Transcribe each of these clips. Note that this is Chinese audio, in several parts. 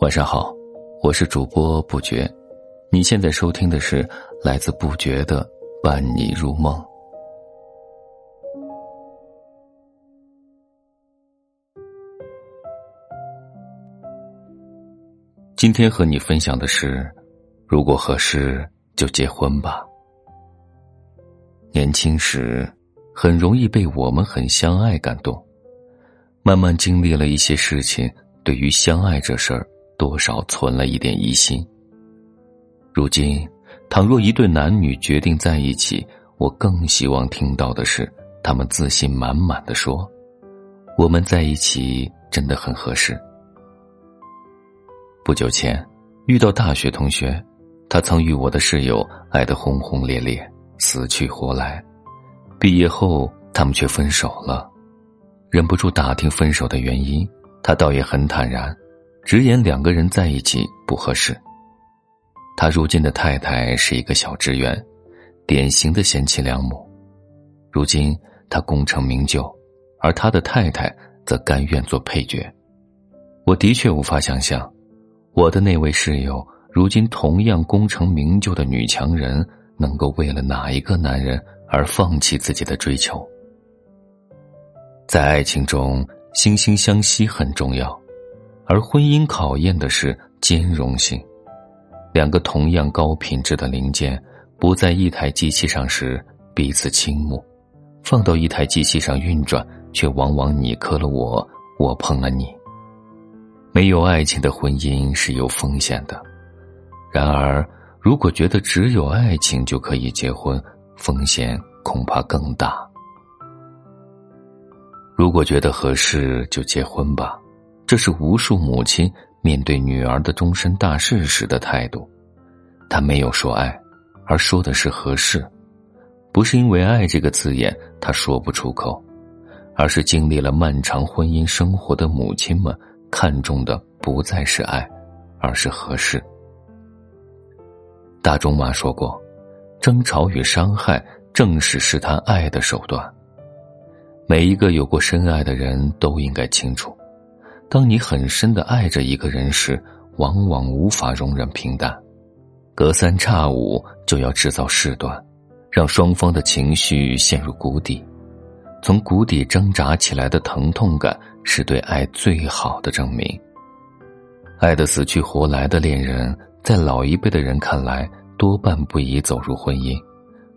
晚上好，我是主播不觉，你现在收听的是来自不觉的伴你入梦。今天和你分享的是，如果合适就结婚吧。年轻时很容易被我们很相爱感动，慢慢经历了一些事情，对于相爱这事儿。多少存了一点疑心。如今，倘若一对男女决定在一起，我更希望听到的是他们自信满满的说：“我们在一起真的很合适。”不久前遇到大学同学，他曾与我的室友爱得轰轰烈烈，死去活来。毕业后，他们却分手了。忍不住打听分手的原因，他倒也很坦然。直言两个人在一起不合适。他如今的太太是一个小职员，典型的贤妻良母。如今他功成名就，而他的太太则甘愿做配角。我的确无法想象，我的那位室友如今同样功成名就的女强人，能够为了哪一个男人而放弃自己的追求。在爱情中，惺惺相惜很重要。而婚姻考验的是兼容性，两个同样高品质的零件不在一台机器上时彼此倾慕，放到一台机器上运转，却往往你磕了我，我碰了你。没有爱情的婚姻是有风险的，然而如果觉得只有爱情就可以结婚，风险恐怕更大。如果觉得合适，就结婚吧。这是无数母亲面对女儿的终身大事时的态度，他没有说爱，而说的是合适，不是因为“爱”这个字眼他说不出口，而是经历了漫长婚姻生活的母亲们看重的不再是爱，而是合适。大仲马说过：“争吵与伤害正是试探爱的手段。”每一个有过深爱的人都应该清楚。当你很深的爱着一个人时，往往无法容忍平淡，隔三差五就要制造事端，让双方的情绪陷入谷底。从谷底挣扎起来的疼痛感，是对爱最好的证明。爱得死去活来的恋人，在老一辈的人看来，多半不宜走入婚姻。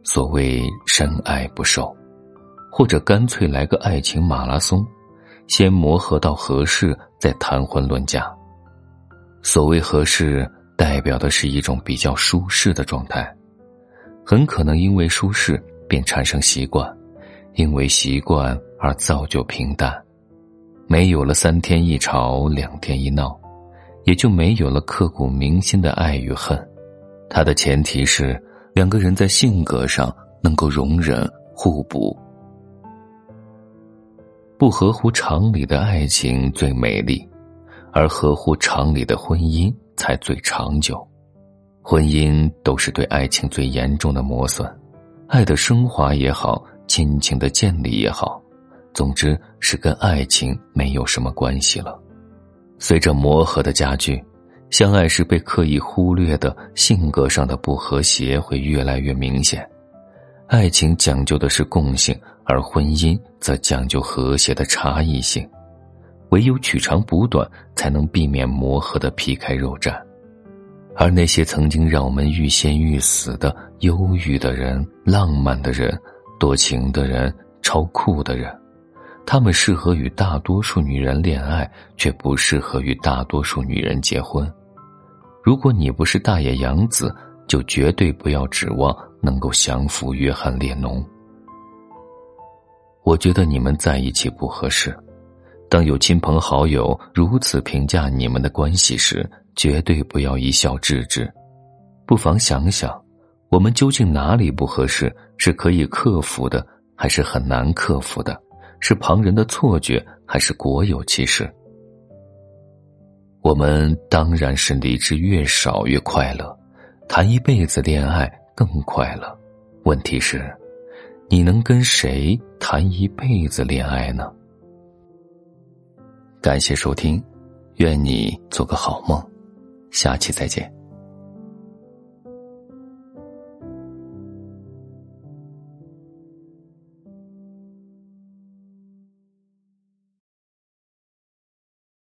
所谓深爱不寿，或者干脆来个爱情马拉松。先磨合到合适，再谈婚论嫁。所谓合适，代表的是一种比较舒适的状态，很可能因为舒适便产生习惯，因为习惯而造就平淡。没有了三天一吵两天一闹，也就没有了刻骨铭心的爱与恨。它的前提是两个人在性格上能够容忍互补。不合乎常理的爱情最美丽，而合乎常理的婚姻才最长久。婚姻都是对爱情最严重的磨损，爱的升华也好，亲情的建立也好，总之是跟爱情没有什么关系了。随着磨合的加剧，相爱时被刻意忽略的性格上的不和谐会越来越明显。爱情讲究的是共性。而婚姻则讲究和谐的差异性，唯有取长补短，才能避免磨合的皮开肉绽。而那些曾经让我们欲仙欲死的忧郁的人、浪漫的人、多情的人、超酷的人，他们适合与大多数女人恋爱，却不适合与大多数女人结婚。如果你不是大野洋子，就绝对不要指望能够降服约翰列侬。我觉得你们在一起不合适。当有亲朋好友如此评价你们的关系时，绝对不要一笑置之。不妨想想，我们究竟哪里不合适？是可以克服的，还是很难克服的？是旁人的错觉，还是国有其事？我们当然是理智越少越快乐，谈一辈子恋爱更快乐。问题是。你能跟谁谈一辈子恋爱呢？感谢收听，愿你做个好梦，下期再见。